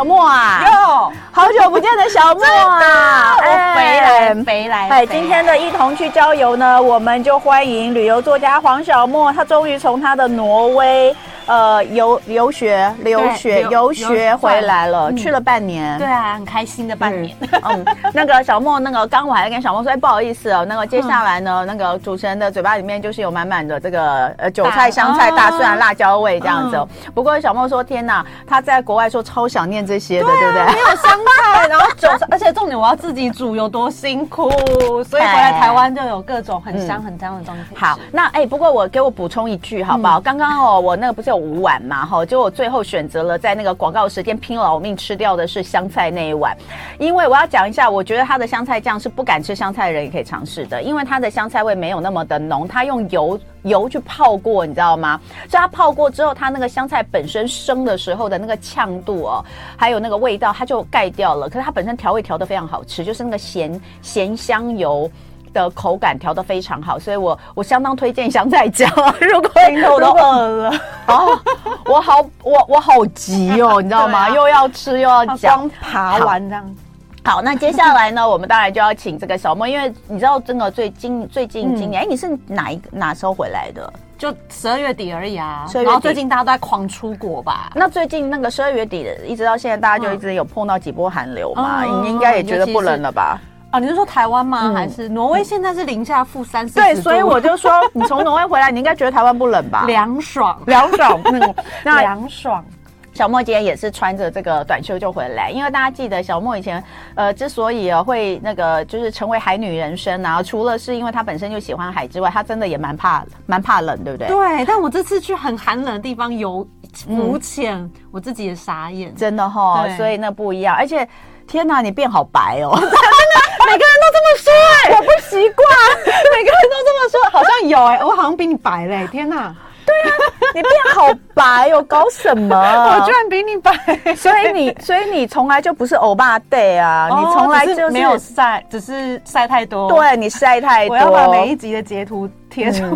小莫啊，哟，好久不见的小莫啊，我回来回来。哎，今天的一同去郊游呢，我们就欢迎旅游作家黄小莫，他终于从他的挪威。呃，游游学、留学、游学回来了，去了半年。对啊，很开心的半年。嗯，那个小莫，那个刚我还在跟小莫说，哎，不好意思哦，那个接下来呢，那个主持人的嘴巴里面就是有满满的这个呃韭菜、香菜、大蒜、辣椒味这样子。不过小莫说，天哪，他在国外说超想念这些的，对不对？没有香菜，然后韭菜，而且重点我要自己煮，有多辛苦，所以回来台湾就有各种很香很香的东西。好，那哎，不过我给我补充一句好不好？刚刚哦，我那个不是有五碗嘛，哈，就我最后选择了在那个广告时间拼老命吃掉的是香菜那一碗，因为我要讲一下，我觉得它的香菜酱是不敢吃香菜的人也可以尝试的，因为它的香菜味没有那么的浓，它用油油去泡过，你知道吗？所以它泡过之后，它那个香菜本身生的时候的那个呛度哦，还有那个味道，它就盖掉了。可是它本身调味调得非常好吃，就是那个咸咸香油。的口感调的非常好，所以我我相当推荐香菜椒。如果我都饿了，哦，我好我我好急哦，你知道吗？啊、又要吃又要讲，爬完这样。好，那接下来呢，我们当然就要请这个小莫，因为你知道，真的最近最近今年，哎、嗯，你是哪一个哪时候回来的？就十二月底而已啊。然后最近大家都在狂出国吧？那最近那个十二月底的一直到现在，大家就一直有碰到几波寒流嘛？嗯、你应该也觉得不冷了吧？哦，你是说台湾吗？嗯、还是挪威？现在是零下负三十。对，所以我就说，你从挪威回来，你应该觉得台湾不冷吧？凉爽，凉爽。嗯，那凉爽。小莫今天也是穿着这个短袖就回来，因为大家记得小莫以前，呃，之所以会那个就是成为海女人生啊，除了是因为她本身就喜欢海之外，她真的也蛮怕蛮怕冷，对不对？对。但我这次去很寒冷的地方游浮潜，嗯、我自己也傻眼，真的哈、哦。所以那不一样，而且。天哪，你变好白哦！真的，每个人都这么说哎、欸，我不习惯，每个人都这么说，好像有哎、欸，我好像比你白嘞、欸！天哪，对啊，你变好白哦，搞什么？我居然比你白，所以你，所以你从来就不是欧巴 day 啊，哦、你从来就是没有晒，只是晒太多。对，你晒太多，我要把每一集的截图。贴出来。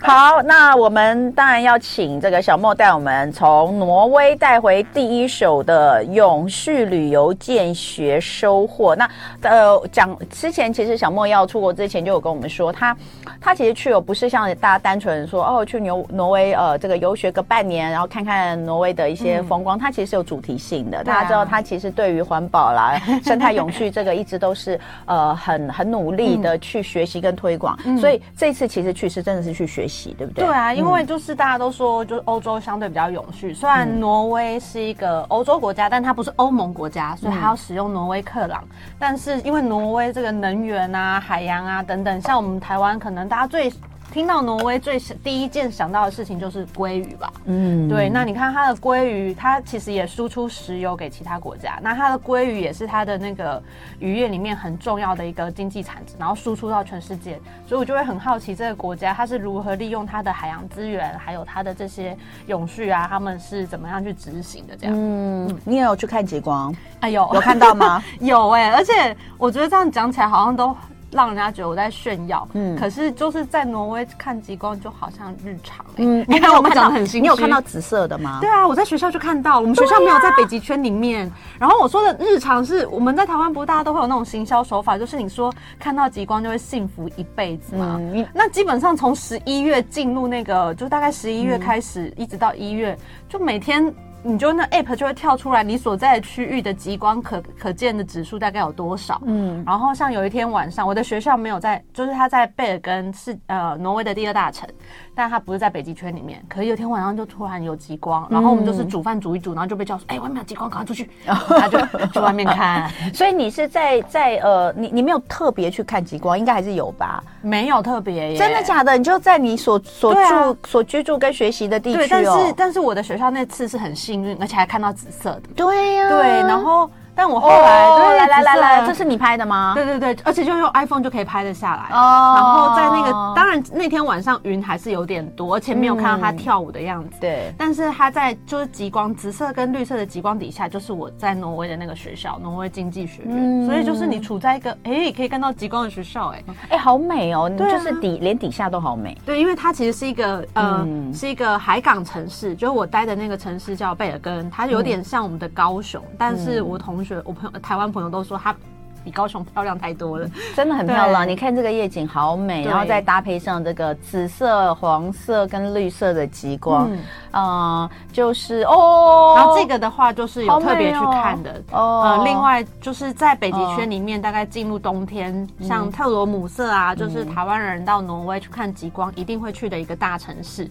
好，那我们当然要请这个小莫带我们从挪威带回第一手的永续旅游见学收获。那呃，讲之前其实小莫要出国之前就有跟我们说，他他其实去哦，不是像大家单纯说哦去挪挪威呃这个游学个半年，然后看看挪威的一些风光，嗯、它其实是有主题性的。大家知道，他其实对于环保啦、生态永续这个一直都是呃很很努力的去学习跟推广。嗯、所以这次。其实去是真的是去学习，对不对？对啊，因为就是大家都说，就是欧洲相对比较永续。虽然挪威是一个欧洲国家，但它不是欧盟国家，所以它要使用挪威克朗。但是因为挪威这个能源啊、海洋啊等等，像我们台湾可能大家最。听到挪威最第一件想到的事情就是鲑鱼吧？嗯，对。那你看它的鲑鱼，它其实也输出石油给其他国家。那它的鲑鱼也是它的那个渔业里面很重要的一个经济产值，然后输出到全世界。所以我就会很好奇这个国家它是如何利用它的海洋资源，还有它的这些永续啊，他们是怎么样去执行的？这样。嗯，你也有去看极光？哎呦，有看到吗？有哎、欸，而且我觉得这样讲起来好像都。让人家觉得我在炫耀，嗯，可是就是在挪威看极光就好像日常，嗯，你看我们讲的很新，你有看到紫色的吗？对啊，我在学校就看到，我们学校没有在北极圈里面。然后我说的日常是我们在台湾，不是大家都会有那种行销手法，就是你说看到极光就会幸福一辈子嘛。那基本上从十一月进入那个，就大概十一月开始，一直到一月，就每天。你就那 app 就会跳出来，你所在的区域的极光可可见的指数大概有多少？嗯，然后像有一天晚上，我的学校没有在，就是他在贝尔根是呃挪威的第二大城，但他不是在北极圈里面。可是有天晚上就突然有极光，然后我们就是煮饭煮一煮，然后就被叫说，哎、外面有极光，赶快出去，然后他就去外面看。所以你是在在呃，你你没有特别去看极光，应该还是有吧？没有特别，真的假的？你就在你所所住、啊、所居住跟学习的地区、哦、但是但是我的学校那次是很幸。幸运，而且还看到紫色的。对呀、啊，对。然后但我后来、哦、对来来来来，这是你拍的吗？对对对，而且就用 iPhone 就可以拍得下来。哦，然后在那个，当然那天晚上云还是有点多，而且没有看到他跳舞的样子。嗯、对，但是他在就是极光，紫色跟绿色的极光底下，就是我在挪威的那个学校，挪威经济学院。嗯、所以就是你处在一个哎可以看到极光的学校，哎哎好美哦，对啊、就是底连底下都好美。对，因为它其实是一个呃、嗯、是一个海港城市，就是我待的那个城市叫贝尔根，它有点像我们的高雄，嗯、但是我同学我朋友台湾。朋友都说他比高雄漂亮太多了，真的很漂亮。你看这个夜景好美，然后再搭配上这个紫色、黄色跟绿色的极光，嗯，就是哦。然后这个的话就是有特别去看的哦。另外就是在北极圈里面，大概进入冬天，像特罗姆瑟啊，就是台湾人到挪威去看极光一定会去的一个大城市。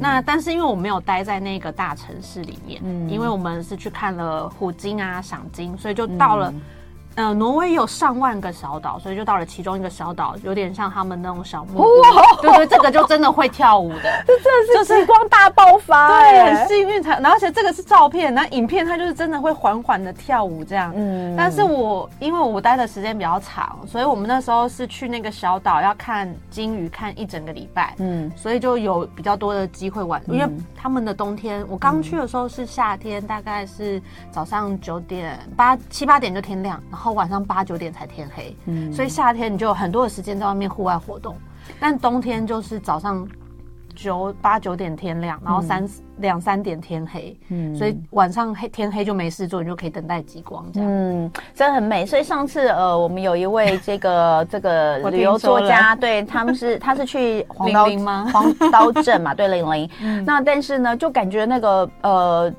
那但是因为我没有待在那个大城市里面，因为我们是去看了虎鲸啊、赏鲸，所以就到了。呃，挪威有上万个小岛，所以就到了其中一个小岛，有点像他们那种小木屋。哇对，对对，这个就真的会跳舞的，这真的是极光大爆发，对，很幸运才。然后而且这个是照片，那影片它就是真的会缓缓的跳舞这样。嗯。但是我因为我待的时间比较长，所以我们那时候是去那个小岛要看鲸鱼，看一整个礼拜。嗯。所以就有比较多的机会玩，因为他们的冬天，我刚去的时候是夏天，大概是早上九点八七八点就天亮。然后晚上八九点才天黑，嗯，所以夏天你就有很多的时间在外面户外活动，但冬天就是早上九八九点天亮，然后三两、嗯、三点天黑，嗯，所以晚上黑天黑就没事做，你就可以等待极光，这样，嗯，真的很美。所以上次呃，我们有一位这个 这个旅游作家，对他们是 他是去黄刀吗？黄刀镇嘛，对，玲玲。嗯、那但是呢，就感觉那个呃。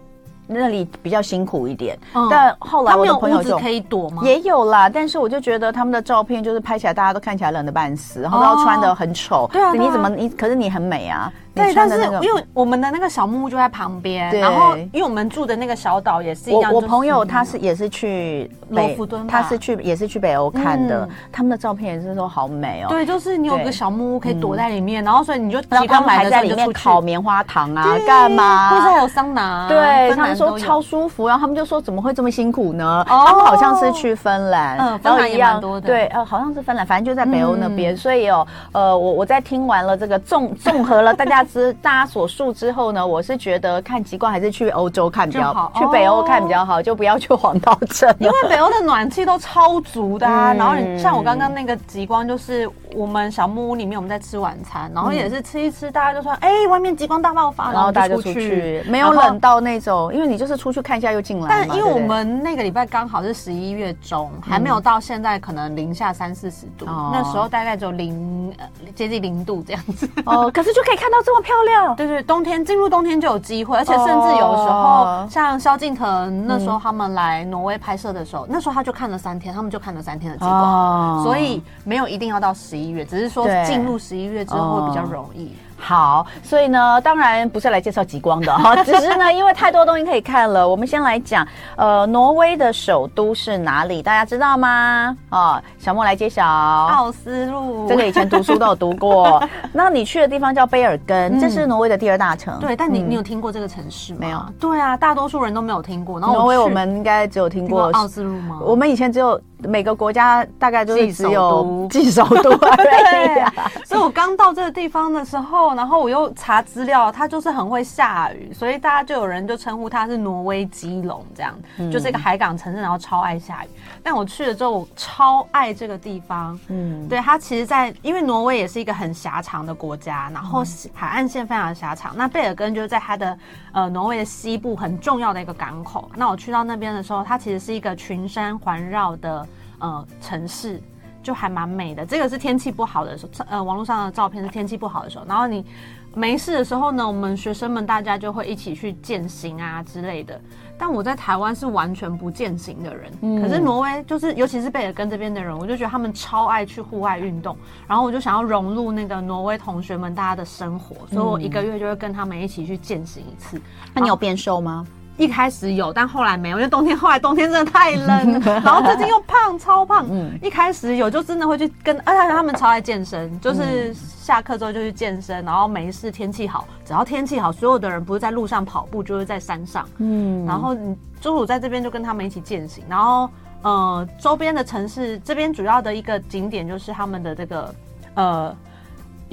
那里比较辛苦一点，嗯、但后来我的朋友就可以躲吗？也有啦，但是我就觉得他们的照片就是拍起来大家都看起来冷的半死，然后都要穿的很丑。对啊，你怎么你？可是你很美啊。对，但是因为我们的那个小木屋就在旁边，然后因为我们住的那个小岛也是一样。我朋友他是也是去罗浮敦，他是去也是去北欧看的，他们的照片也是说好美哦。对，就是你有个小木屋可以躲在里面，然后所以你就他们还在里面烤棉花糖啊，干嘛？或者还有桑拿。对，他们说超舒服，然后他们就说怎么会这么辛苦呢？他们好像是去芬兰，嗯，芬兰也蛮多的。对，呃，好像是芬兰，反正就在北欧那边。所以哦，呃，我我在听完了这个综 综合了大家之大家所。述之后呢，我是觉得看极光还是去欧洲看比较好，去北欧看比较好，就不要去黄道镇，因为北欧的暖气都超足的啊。然后你像我刚刚那个极光，就是我们小木屋里面我们在吃晚餐，然后也是吃一吃，大家就说哎，外面极光大爆发，然后大家就出去，没有冷到那种，因为你就是出去看一下又进来。但因为我们那个礼拜刚好是十一月中，还没有到现在可能零下三四十度，那时候大概只有零接近零度这样子。哦，可是就可以看到这么漂亮，对。对，冬天进入冬天就有机会，而且甚至有时候，像萧敬腾那时候他们来挪威拍摄的时候，那时候他就看了三天，他们就看了三天的极光，所以没有一定要到十一月，只是说进入十一月之后会比较容易。好，所以呢，当然不是来介绍极光的 哈，只是呢，因为太多东西可以看了。我们先来讲，呃，挪威的首都是哪里？大家知道吗？哦，小莫来揭晓。奥斯陆，这个以前读书都有读过。那你去的地方叫卑尔根，这是挪威的第二大城。对，但你你有听过这个城市吗？没有。对啊，大多数人都没有听过。然后挪威我们应该只有听过奥斯陆吗？我们以前只有每个国家大概就是只有记首都而已。所以我刚到这个地方的时候。然后我又查资料，它就是很会下雨，所以大家就有人就称呼它是挪威基隆，这样，嗯、就是一个海港城市，然后超爱下雨。但我去了之后，我超爱这个地方。嗯，对，它其实在，在因为挪威也是一个很狭长的国家，然后海岸线非常狭长。那贝尔根就是在它的呃挪威的西部很重要的一个港口。那我去到那边的时候，它其实是一个群山环绕的呃城市。就还蛮美的，这个是天气不好的时候，呃，网络上的照片是天气不好的时候。然后你没事的时候呢，我们学生们大家就会一起去践行啊之类的。但我在台湾是完全不践行的人，嗯、可是挪威就是，尤其是贝尔根这边的人，我就觉得他们超爱去户外运动。然后我就想要融入那个挪威同学们大家的生活，所以我一个月就会跟他们一起去践行一次。那你有变瘦吗？一开始有，但后来没有，因为冬天后来冬天真的太冷，然后最近又胖超胖。嗯，一开始有就真的会去跟，而且他们超爱健身，就是下课之后就去健身，然后没事天气好，只要天气好，所有的人不是在路上跑步，就是在山上。嗯，然后你中午在这边就跟他们一起践行，然后呃周边的城市这边主要的一个景点就是他们的这个呃。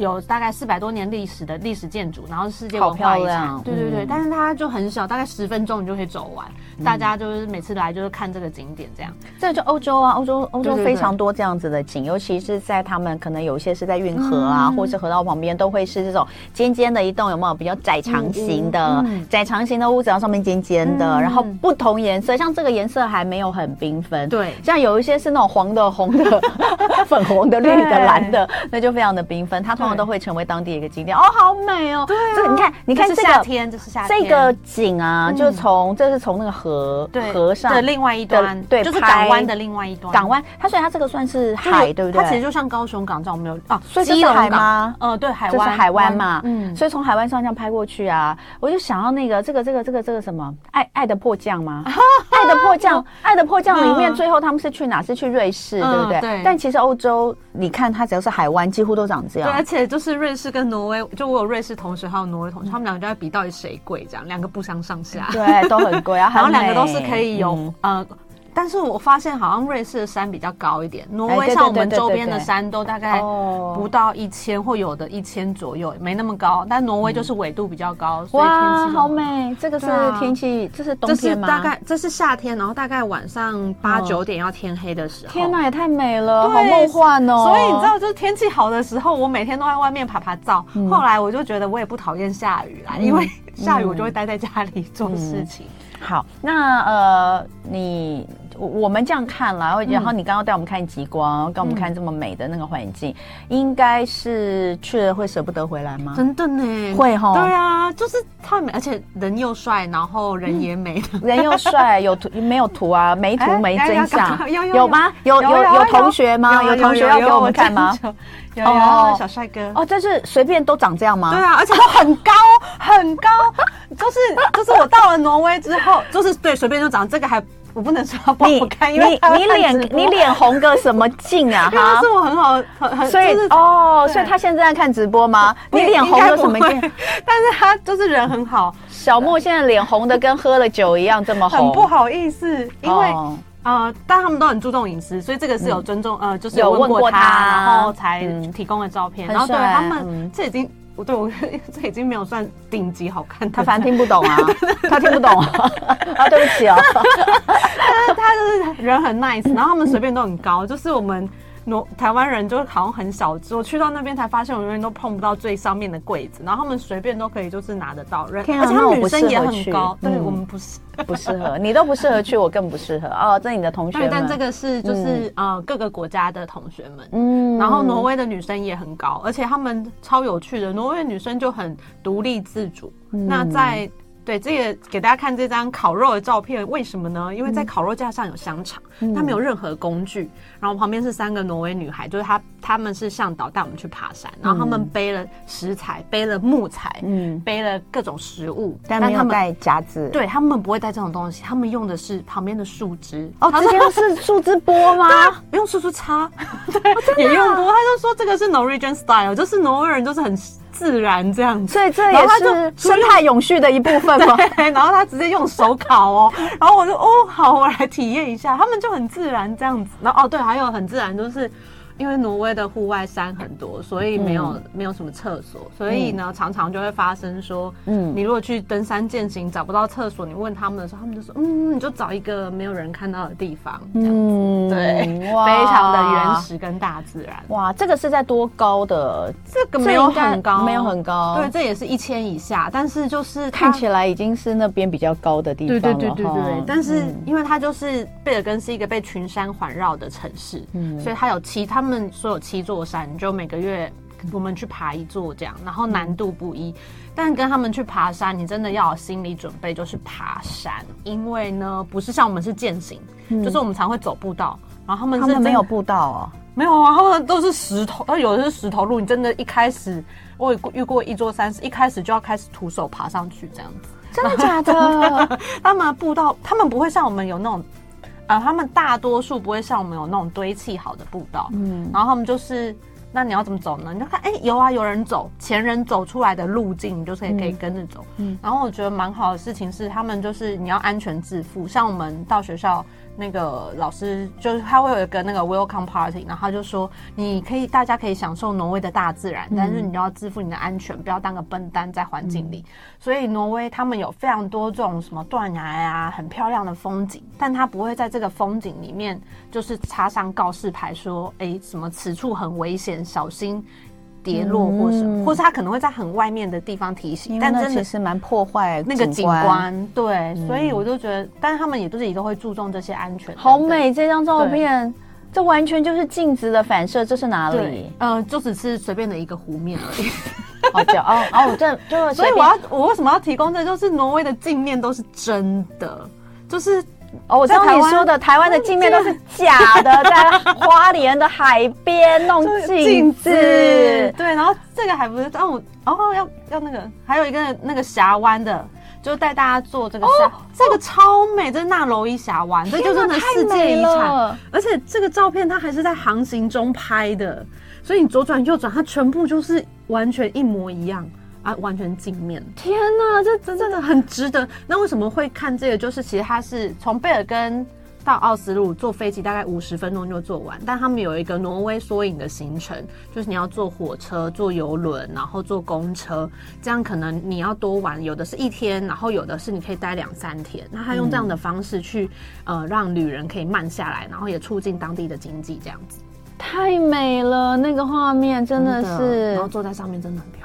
有大概四百多年历史的历史建筑，然后世界文化遗产。对对对，嗯、但是它就很小，大概十分钟你就可以走完。嗯、大家就是每次来就是看这个景点这样。这就欧洲啊，欧洲欧洲非常多这样子的景，尤其是在他们可能有一些是在运河啊，嗯、或是河道旁边，都会是这种尖尖的一栋，有没有比较窄长型的、窄长型的屋子，然后上面尖尖的，嗯、然后不同颜色，像这个颜色还没有很缤纷。对，像有一些是那种黄的、红的、粉红的、绿的、蓝的，那就非常的缤纷。它通常都会成为当地一个景点哦，好美哦！对啊，这个你看，你看这个夏天，这是夏天，这个景啊，就从这是从那个河河上的另外一端，对，就是港湾的另外一端。港湾，它所以它这个算是海，对不对？它其实就像高雄港这样，没有啊，所以这是海吗？呃，对，海湾，就是海湾嘛。嗯，所以从海湾上这样拍过去啊，我就想要那个这个这个这个这个什么爱爱的迫降吗？爱的迫降，爱的迫降里面最后他们是去哪？是去瑞士，对不对？对。但其实欧洲，你看它只要是海湾，几乎都长这样。对，而且就是。瑞士跟挪威，就我有瑞士同学，还有挪威同学，他们两个就在比到底谁贵，这样两个不相上下，对，都很贵啊。然后两个都是可以有、嗯、呃。但是我发现好像瑞士的山比较高一点，挪威像我们周边的山都大概不到一千，或有的一千左右，没那么高。但挪威就是纬度比较高，所以天气好美。这个是天气，这是冬天吗？大概这是夏天，然后大概晚上八九点要天黑的时候。天哪，也太美了，好梦幻哦！所以你知道，就是天气好的时候，我每天都在外面趴趴走。后来我就觉得我也不讨厌下雨啦，因为下雨我就会待在家里做事情。好，那呃，你。我们这样看了，然后你刚刚带我们看极光，跟我们看这么美的那个环境，应该是去了会舍不得回来吗？真的呢，会哈。对啊，就是太美，而且人又帅，然后人也美，人又帅，有图 没有图啊？没图没真相，有吗？有有有同学吗？有同学要给我们看吗？有有小帅哥哦，这是随便都长这样吗？对啊，而且都很高很高，就是就是我到了挪威之后，就是对随便就长这个还。我不能说他不好看，因为你你脸你脸红个什么劲啊？哈，是我很好很很，所以哦，所以他现在在看直播吗？你脸红个什么劲？但是他就是人很好。小莫现在脸红的跟喝了酒一样这么红，很不好意思，因为呃，但他们都很注重隐私，所以这个是有尊重呃，就是有问过他，然后才提供的照片。然后对他们这已经。不对，我这已经没有算顶级好看。他反正听不懂啊，他听不懂啊，啊，对不起啊。但是他就是人很 nice，然后他们随便都很高，就是我们。台湾人就好像很小只，我去到那边才发现，我永远都碰不到最上面的柜子，然后他们随便都可以就是拿得到，而且他们女生也很高，对，我们不适。不适合，你都不适合去，我更不适合哦。这你的同学们，但这个是就是呃各个国家的同学们，嗯，然后挪威的女生也很高，而且他们超有趣的，挪威的女生就很独立自主，那在。对，这个给大家看这张烤肉的照片，为什么呢？因为在烤肉架上有香肠，嗯、它没有任何工具，然后旁边是三个挪威女孩，就是她，她们是向导带我们去爬山，然后他们背了食材，背了木材，嗯，背了各种食物，但没有带夹子。对，他们不会带这种东西，他们用的是旁边的树枝。哦，直接是树枝剥吗？不用树枝插，对，也用剥。他就说这个是 Norwegian style，就是挪威人就是很。自然这样子，所以这也是生态永续的一部分嘛。对，然后他直接用手烤哦，然后我就哦好，我来体验一下，他们就很自然这样子。然后哦对，还有很自然就是。因为挪威的户外山很多，所以没有、嗯、没有什么厕所，所以呢，嗯、常常就会发生说，嗯，你如果去登山健行找不到厕所，你问他们的时候，他们就说，嗯，你就找一个没有人看到的地方，这样子，嗯，对，哇非常的原始跟大自然。哇，这个是在多高的？这个没有很高，没有很高，对，这也是一千以下，但是就是看起来已经是那边比较高的地方了。对对对对对，对，但是因为它就是贝尔根是一个被群山环绕的城市，嗯，所以它有其他。他们说有七座山，就每个月我们去爬一座这样，然后难度不一。但跟他们去爬山，你真的要有心理准备，就是爬山，因为呢，不是像我们是健行，嗯、就是我们常会走步道，然后他们是他们没有步道哦，没有啊，他们都是石头，有的是石头路，你真的一开始我有遇过一座山是一开始就要开始徒手爬上去这样子，真的假的？他们步道，他们不会像我们有那种，呃，他们大多数不会像我们有那种堆砌好的步道，嗯，然后他们就是。那你要怎么走呢？你就看，哎、欸，有啊，有人走，前人走出来的路径，你就是可以可以跟着走。嗯，然后我觉得蛮好的事情是，他们就是你要安全致富，像我们到学校。那个老师就是他会有一个那个 welcome party，然后他就说你可以大家可以享受挪威的大自然，嗯、但是你要自负你的安全，不要当个笨蛋在环境里。嗯、所以挪威他们有非常多这种什么断崖啊，很漂亮的风景，但他不会在这个风景里面就是插上告示牌说，哎，什么此处很危险，小心。跌落或什么，嗯、或是他可能会在很外面的地方提醒，但真的其实蛮破坏那个景观。对，嗯、所以我就觉得，但是他们也都是也都会注重这些安全。好美这张照片，这完全就是镜子的反射。这是哪里？呃，就只是随便的一个湖面而已。好叫哦哦，这就所以我要我为什么要提供这？就是挪威的镜面都是真的，就是。哦，我知道你说的台湾的镜面都是假的，在花莲的海边弄镜子，对，然后这个还不是，哦，哦要要那个，还有一个那个峡湾的，就带大家做这个峡，这个超美，这是纳罗伊峡湾，这就是那世界遗产，而且这个照片它还是在航行中拍的，所以你左转右转，它全部就是完全一模一样。啊，完全镜面！天哪，这真真的很值得。那为什么会看这个？就是其实它是从贝尔根到奥斯陆坐飞机大概五十分钟就坐完，但他们有一个挪威缩影的行程，就是你要坐火车、坐游轮，然后坐公车，这样可能你要多玩，有的是一天，然后有的是你可以待两三天。那他用这样的方式去、嗯、呃让旅人可以慢下来，然后也促进当地的经济，这样子太美了，那个画面真的是，然后坐在上面真的很漂亮。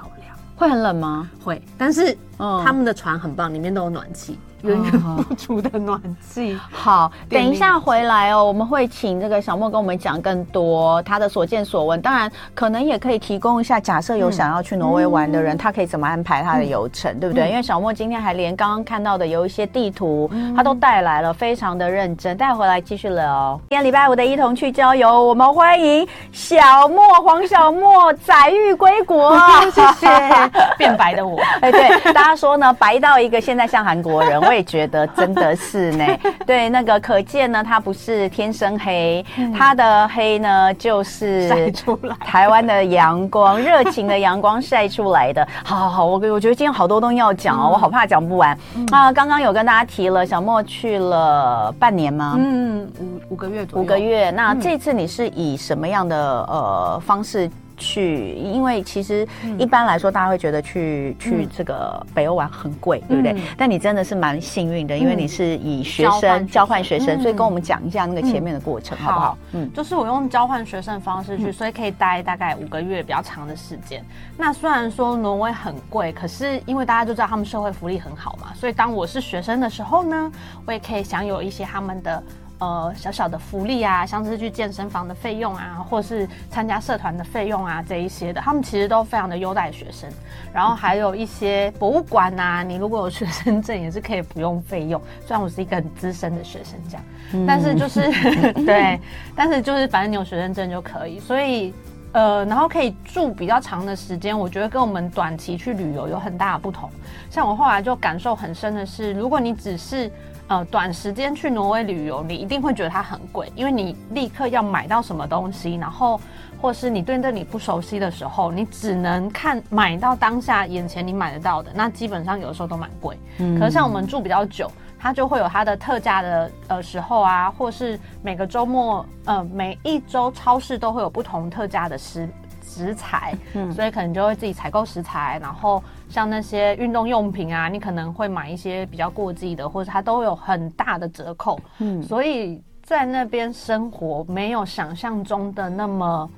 会很冷吗？会，但是他们的船很棒，里面都有暖气。源源不足的暖气。好，等一下回来哦，我们会请这个小莫跟我们讲更多他的所见所闻。当然，可能也可以提供一下，假设有想要去挪威玩的人，他可以怎么安排他的游程，对不对？因为小莫今天还连刚刚看到的有一些地图，他都带来了，非常的认真。带回来继续聊。今天礼拜五的一同去郊游，我们欢迎小莫黄小莫载誉归国，谢谢 变白的我。哎，对，大家说呢，白到一个现在像韩国人。我也觉得真的是呢，对，那个可见呢，它不是天生黑，它的黑呢就是晒出来台湾的阳光，热情的阳光晒出来的。好好好，我我觉得今天好多东西要讲哦，我好怕讲不完啊。刚刚有跟大家提了，小莫去了半年吗？嗯，五五个月左右。五个月。那这次你是以什么样的呃方式？去，因为其实一般来说，大家会觉得去、嗯、去这个北欧玩很贵，嗯、对不对？但你真的是蛮幸运的，因为你是以学生交换学生，所以跟我们讲一下那个前面的过程，嗯、好不好？嗯，就是我用交换学生的方式去，所以可以待大概五个月比较长的时间。那虽然说挪威很贵，可是因为大家都知道他们社会福利很好嘛，所以当我是学生的时候呢，我也可以享有一些他们的。呃，小小的福利啊，像是去健身房的费用啊，或是参加社团的费用啊，这一些的，他们其实都非常的优待学生。然后还有一些博物馆啊，你如果有学生证也是可以不用费用。虽然我是一个很资深的学生这样，嗯、但是就是 对，但是就是反正你有学生证就可以。所以呃，然后可以住比较长的时间，我觉得跟我们短期去旅游有很大的不同。像我后来就感受很深的是，如果你只是呃，短时间去挪威旅游，你一定会觉得它很贵，因为你立刻要买到什么东西，然后或是你对那里不熟悉的时候，你只能看买到当下眼前你买得到的，那基本上有的时候都蛮贵。嗯，可是像我们住比较久，它就会有它的特价的呃时候啊，或是每个周末呃每一周超市都会有不同特价的食食材，嗯，所以可能就会自己采购食材，然后。像那些运动用品啊，你可能会买一些比较过季的，或者它都有很大的折扣。嗯，所以在那边生活没有想象中的那么。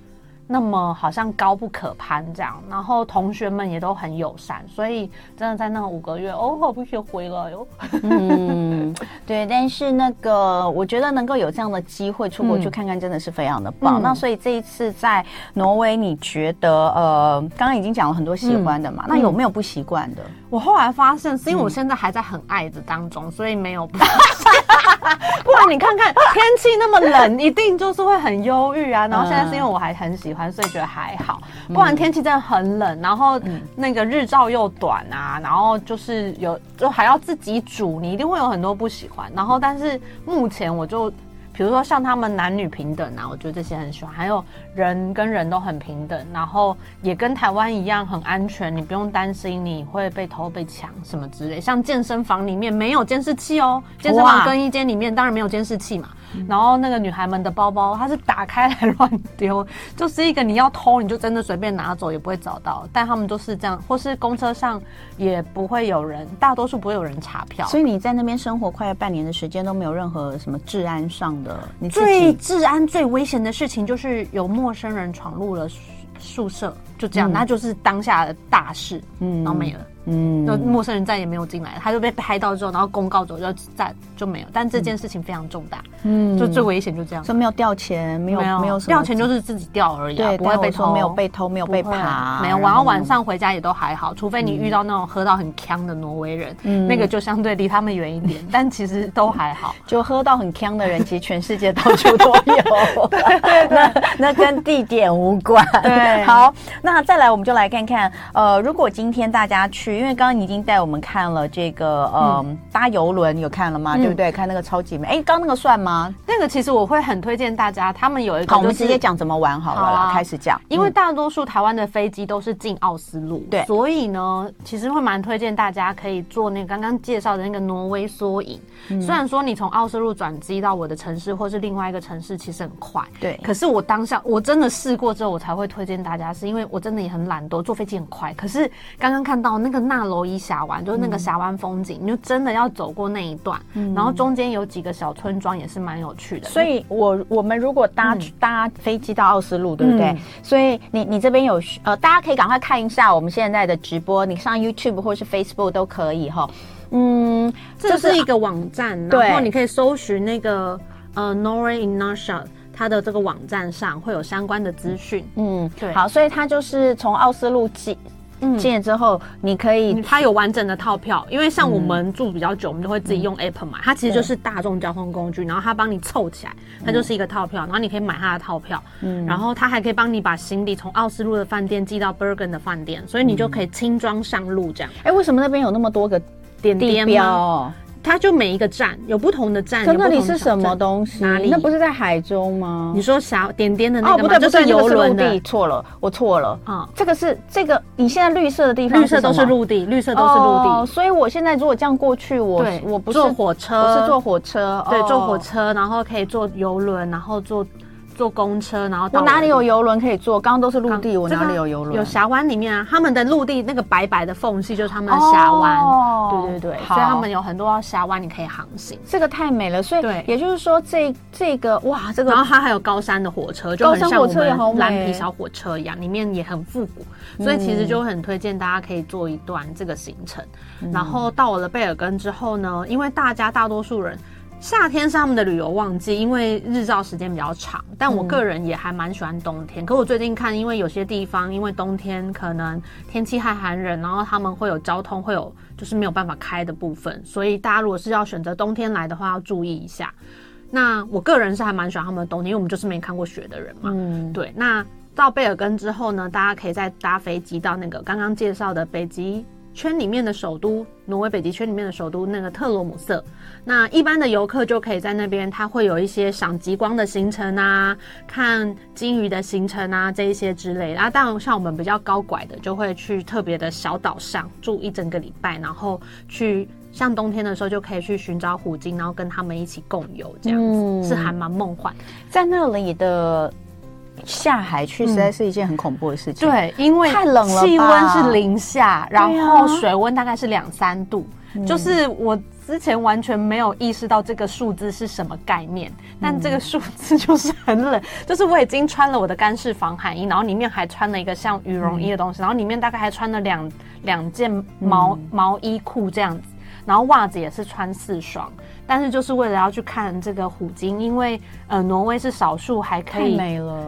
那么好像高不可攀这样，然后同学们也都很友善，所以真的在那五个月，哦，好不想回来哟。嗯，对，但是那个我觉得能够有这样的机会出国去看看，真的是非常的棒。嗯、那所以这一次在挪威，你觉得呃，刚刚已经讲了很多喜欢的嘛，嗯、那有没有不习惯的？我后来发现是因为我现在还在很爱的当中，所以没有不。不然你看看天气那么冷，一定就是会很忧郁啊。然后现在是因为我还很喜欢，所以觉得还好。不然天气真的很冷，然后那个日照又短啊，然后就是有就还要自己煮，你一定会有很多不喜欢。然后，但是目前我就。比如说像他们男女平等啊，我觉得这些很喜欢。还有人跟人都很平等，然后也跟台湾一样很安全，你不用担心你会被偷被抢什么之类。像健身房里面没有监视器哦，健身房更衣间里面当然没有监视器嘛。然后那个女孩们的包包，它是打开来乱丢，就是一个你要偷你就真的随便拿走也不会找到。但他们都是这样，或是公车上也不会有人，大多数不会有人查票。所以你在那边生活快要半年的时间都没有任何什么治安上的。你最治安最危险的事情就是有陌生人闯入了宿舍，就这样，那、嗯、就是当下的大事，嗯，然后没了。嗯，那陌生人再也没有进来，他就被拍到之后，然后公告走就再就没有。但这件事情非常重大，嗯，就最危险就这样。说没有掉钱，没有没有没有掉钱就是自己掉而已，啊，对，不会被偷，没有被偷，没有被扒，没有。然后晚上回家也都还好，除非你遇到那种喝到很呛的挪威人，嗯，那个就相对离他们远一点，但其实都还好。就喝到很呛的人，其实全世界到处都有，对对对，那跟地点无关。对，好，那再来我们就来看看，呃，如果今天大家去，因为刚刚你已经带。我们看了这个，呃、嗯，搭游轮有看了吗？嗯、对不对？看那个超级美。哎，刚那个算吗？那个其实我会很推荐大家，他们有一个、就是，好，我们直接讲怎么玩好了，好啊、开始讲。因为大多数台湾的飞机都是进奥斯陆，对、嗯，所以呢，其实会蛮推荐大家可以坐那个刚刚介绍的那个挪威缩影。嗯、虽然说你从奥斯陆转机到我的城市或是另外一个城市其实很快，对，可是我当下我真的试过之后，我才会推荐大家，是因为我真的也很懒惰，坐飞机很快。可是刚刚看到那个纳罗伊峡湾，就是那个峡湾风景，你就真的要走过那一段，嗯、然后中间有几个小村庄也是蛮有趣的。所以我我们如果搭、嗯、搭飞机到奥斯陆，对不对？嗯、所以你你这边有呃，大家可以赶快看一下我们现在的直播，你上 YouTube 或是 Facebook 都可以哈。嗯，这是一个网站，对然后你可以搜寻那个呃 Norway in nutshell 它的这个网站上会有相关的资讯。嗯，对。好，所以它就是从奥斯陆进进了之后，你可以它有完整的套票，因为像我们住比较久，我们都会自己用 App 买。它其实就是大众交通工具，然后它帮你凑起来，它就是一个套票，然后你可以买它的套票。嗯，然后它还可以帮你把行李从奥斯陆的饭店寄到 Bergen 的饭店，所以你就可以轻装上路这样。哎，为什么那边有那么多个？点点标，它就每一个站有不同的站。可那里是什么东西？哪里？那不是在海中吗？你说小点点的那个吗？哦，不对，不是游轮的。错了，我错了。啊，这个是这个，你现在绿色的地方，绿色都是陆地，绿色都是陆地。所以我现在如果这样过去，我我不是坐火车，我是坐火车。对，坐火车，然后可以坐游轮，然后坐。坐公车，然后到我哪里有游轮可以坐？刚刚都是陆地，我哪里有游轮？有峡湾里面啊，他们的陆地那个白白的缝隙就是他们的峡湾。哦，对对对，所以他们有很多峡湾你可以航行，这个太美了。所以对，也就是说这这个哇，这个然后它还有高山的火车，就很像我们蓝皮小火车一样，里面也很复古，所以其实就很推荐大家可以做一段这个行程。然后到了贝尔根之后呢，因为大家大多数人。夏天是他们的旅游旺季，因为日照时间比较长。但我个人也还蛮喜欢冬天。嗯、可我最近看，因为有些地方因为冬天可能天气太寒冷，然后他们会有交通会有就是没有办法开的部分，所以大家如果是要选择冬天来的话，要注意一下。那我个人是还蛮喜欢他们的冬天，因为我们就是没看过雪的人嘛。嗯，对。那到贝尔根之后呢，大家可以再搭飞机到那个刚刚介绍的北极圈里面的首都，挪威北极圈里面的首都那个特罗姆瑟。那一般的游客就可以在那边，它会有一些赏极光的行程啊，看鲸鱼的行程啊，这一些之类的。啊，当然像我们比较高拐的，就会去特别的小岛上住一整个礼拜，然后去像冬天的时候就可以去寻找虎鲸，然后跟他们一起共游，这样子、嗯、是还蛮梦幻。在那里的。下海去实在是一件很恐怖的事情。对，因为太冷了，气温是零下，然后水温大概是两三度。就是我之前完全没有意识到这个数字是什么概念，但这个数字就是很冷。就是我已经穿了我的干式防寒衣，然后里面还穿了一个像羽绒衣的东西，然后里面大概还穿了两两件毛毛衣裤这样子。然后袜子也是穿四双。但是就是为了要去看这个虎鲸，因为呃，挪威是少数还可以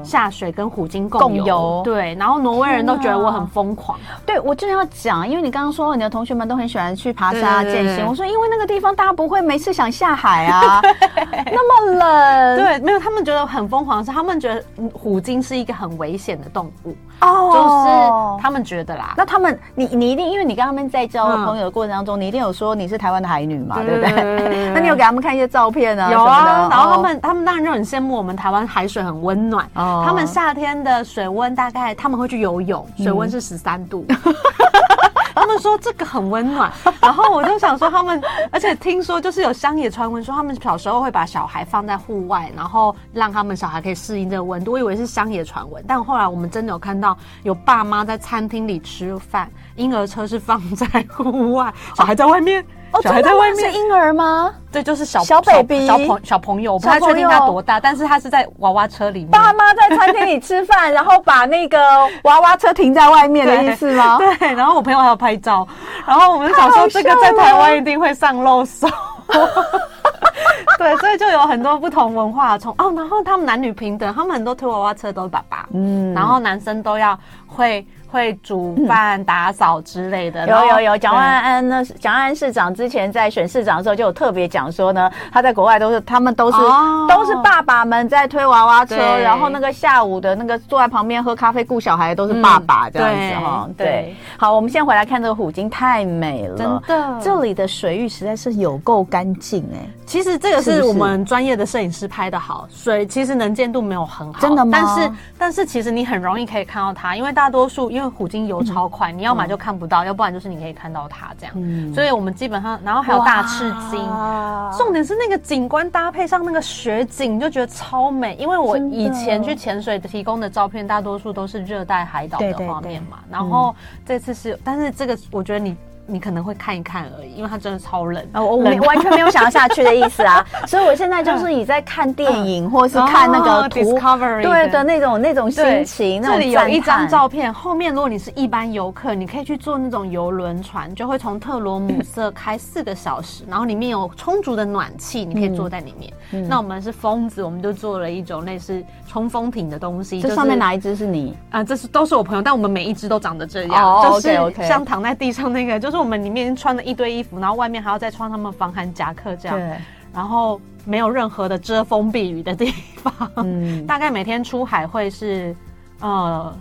下水跟虎鲸共游。对，然后挪威人都觉得我很疯狂。对，我正要讲，因为你刚刚说你的同学们都很喜欢去爬山健行，我说因为那个地方大家不会没事想下海啊，那么冷。对，没有，他们觉得很疯狂，是他们觉得虎鲸是一个很危险的动物哦，就是他们觉得啦。那他们，你你一定，因为你跟他们在交朋友的过程当中，嗯、你一定有说你是台湾的海女嘛，对不对？那你。有给他们看一些照片啊，有啊，然后他们、哦、他们当然就很羡慕我们台湾海水很温暖。哦，他们夏天的水温大概他们会去游泳，水温是十三度。说这个很温暖，然后我就想说他们，而且听说就是有乡野传闻说他们小时候会把小孩放在户外，然后让他们小孩可以适应这个温度。我以为是乡野传闻，但后来我们真的有看到有爸妈在餐厅里吃饭，婴儿车是放在户外，小孩在外面。哦，小孩在外面是婴儿吗？对，就是小小 baby 小朋小朋友，我不太确定他多大，但是他是在娃娃车里面。爸妈在餐厅里吃饭，然后把那个娃娃车停在外面的意思吗？对，对，然后我朋友还要拍照，然后我们就想说这个在台湾一定会上热搜。对，所以就有很多不同文化从哦，然后他们男女平等，他们很多推娃娃车都是爸爸，嗯，然后男生都要会。会煮饭、打扫之类的。有有有，蒋万安呢？蒋万安市长之前在选市长的时候就有特别讲说呢，他在国外都是他们都是、哦、都是爸爸们在推娃娃车，然后那个下午的那个坐在旁边喝咖啡顾小孩都是爸爸这样子哈、嗯。对，好，我们先回来看这个虎鲸，太美了，真的，这里的水域实在是有够干净哎。其实这个是我们专业的摄影师拍的好，水其实能见度没有很好，真的吗？但是但是其实你很容易可以看到它，因为大多数因为虎鲸游超快，嗯、你要么就看不到、嗯，要不然就是你可以看到它这样。嗯、所以我们基本上，然后还有大赤鲸，重点是那个景观搭配上那个雪景，就觉得超美。因为我以前去潜水提供的照片，大多数都是热带海岛的画面嘛，然后这次是，但是这个我觉得你。你可能会看一看而已，因为它真的超冷啊！我我完全没有想要下去的意思啊，所以我现在就是你在看电影、嗯、或是看那个 Discovery 对的那种那种心情。那这里有一张照片，后面如果你是一般游客，你可以去坐那种游轮船，就会从特罗姆瑟开四个小时，然后里面有充足的暖气，你可以坐在里面。嗯、那我们是疯子，我们就做了一种类似冲锋艇的东西。这上面哪一只是你啊？这是都是我朋友，但我们每一只都长得这样，哦、就是像躺在地上那个，就是。我们里面穿了一堆衣服，然后外面还要再穿他们防寒夹克，这样，然后没有任何的遮风避雨的地方。嗯，大概每天出海会是，呃。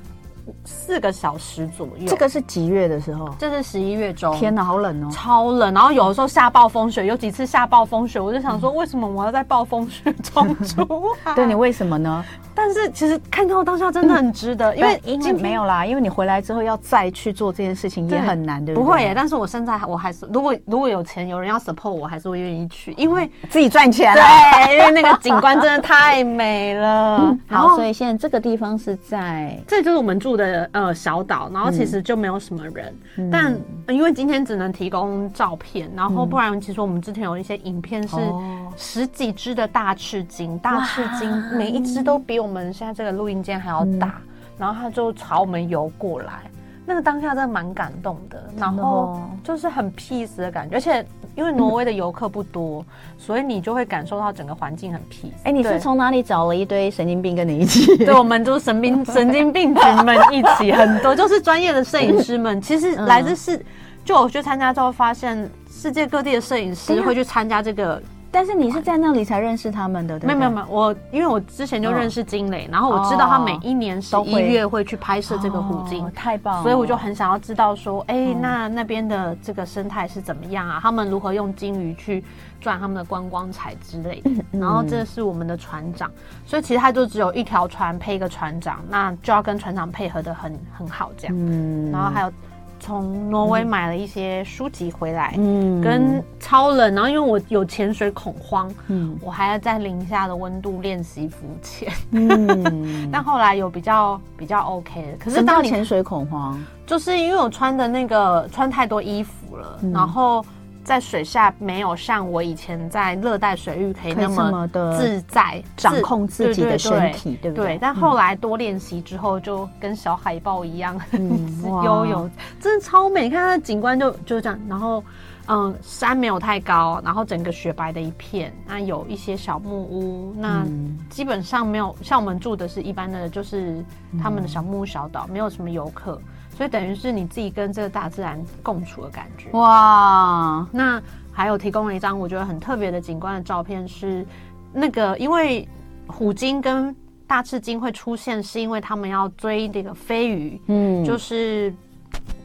四个小时左右，这个是几月的时候？这是十一月中。天哪，好冷哦，超冷。然后有的时候下暴风雪，有几次下暴风雪，我就想说，为什么我要在暴风雪中出海？对，你为什么呢？但是其实看到当下真的很值得，因为已经没有啦，因为你回来之后要再去做这件事情也很难，对不对？不会耶，但是我现在我还是，如果如果有钱，有人要 support 我，还是会愿意去，因为自己赚钱。对，因为那个景观真的太美了。然后，所以现在这个地方是在，这就是我们住的呃小。岛，然后其实就没有什么人，嗯、但因为今天只能提供照片，然后不然其实我们之前有一些影片是十几只的大赤鲸，大赤鲸每一只都比我们现在这个录音间还要大，嗯、然后它就朝我们游过来。那个当下真的蛮感动的，然后就是很 peace 的感觉，而且因为挪威的游客不多，所以你就会感受到整个环境很 peace。哎，你是从哪里找了一堆神经病跟你一起？对，我们都是神经 神经病群们一起，很多就是专业的摄影师们。其实来自是，就我去参加之后发现，世界各地的摄影师会去参加这个。但是你是在那里才认识他们的，对？没有没有没有，我因为我之前就认识金磊，然后我知道他每一年十一月会去拍摄这个虎鲸，太棒了，所以我就很想要知道说，哎，那那边的这个生态是怎么样啊？他们如何用金鱼去赚他们的观光财之类的？然后这是我们的船长，所以其实他就只有一条船配一个船长，那就要跟船长配合的很很好这样。嗯，然后还有。从挪威买了一些书籍回来，嗯，跟超冷，然后因为我有潜水恐慌，嗯，我还要在零下的温度练习浮潜，嗯，但后来有比较比较 OK 的。可是当你潜水恐慌，就是因为我穿的那个穿太多衣服了，嗯，然后。在水下没有像我以前在热带水域可以那么的自在掌控自己的身体，对不对？对。但后来多练习之后，就跟小海豹一样，嗯、游泳真的超美。你看它的景观就就这样，然后嗯，山没有太高，然后整个雪白的一片，那有一些小木屋，那基本上没有像我们住的是一般的，就是他们的小木屋小岛，没有什么游客，所以等于是你自己跟这个大自然共处的感觉。哇，那还有提供了一张我觉得很特别的景观的照片，是那个因为虎鲸跟大翅鲸会出现，是因为他们要追这个飞鱼，嗯，就是。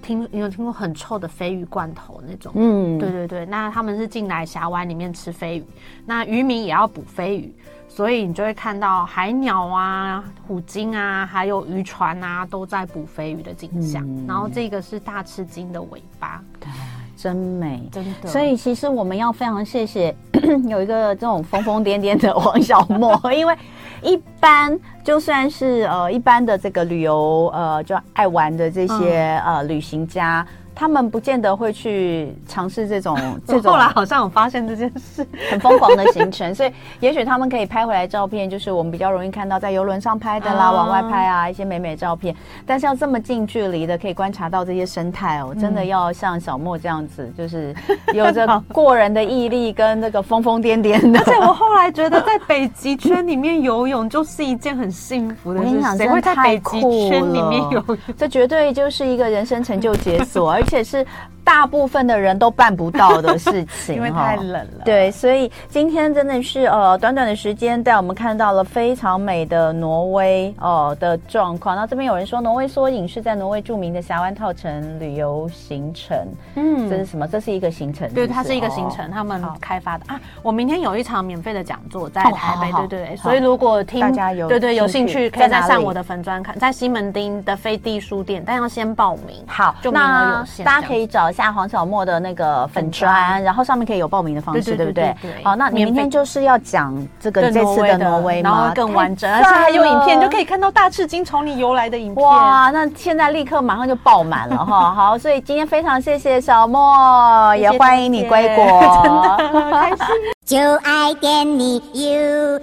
听，你有听过很臭的鲱鱼罐头那种？嗯，对对对，那他们是进来峡湾里面吃鲱鱼，那渔民也要捕鲱鱼，所以你就会看到海鸟啊、虎鲸啊，还有渔船啊，都在捕鲱鱼的景象。嗯、然后这个是大翅鲸的尾巴，对，真美，真的。所以其实我们要非常谢谢 有一个这种疯疯癫癫的王小莫，因为。一般就算是呃一般的这个旅游呃就爱玩的这些、嗯、呃旅行家。他们不见得会去尝试这种 这种。后来好像有发现这件事，很疯狂的行程，所以也许他们可以拍回来照片，就是我们比较容易看到在游轮上拍的啦，往外拍啊一些美美照片。但是要这么近距离的可以观察到这些生态哦，真的要像小莫这样子，就是有着过人的毅力跟那个疯疯癫癫的。而且我后来觉得在北极圈里面游泳就是一件很幸福的事情。谁会在北极圈里面游泳？这绝对就是一个人生成就解锁。而且是大部分的人都办不到的事情，因为太冷了。对，所以今天真的是呃，短短的时间带我们看到了非常美的挪威哦、呃、的状况。那这边有人说，挪威缩影是在挪威著名的峡湾套城旅游行程。嗯，这是什么？这是一个行程是是？对，它是一个行程，哦、他们开发的啊。我明天有一场免费的讲座在台北，哦、对对对。所以如果听大家有对对有兴趣，可以在上我的粉砖看，在西门町的飞地书店，但要先报名。好，就名额有限，大家可以找。下黄小莫的那个粉砖，然后上面可以有报名的方式，对不对？好，那你明天就是要讲这个这次的挪威吗？然后更完整，而且还有影片，就可以看到大赤鲸从你游来的影片。哇，那现在立刻马上就爆满了哈！好，所以今天非常谢谢小莫，也欢迎你归国，真的开心。就爱点你 U。